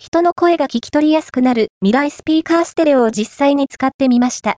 人の声が聞き取りやすくなる未来スピーカーステレオを実際に使ってみました。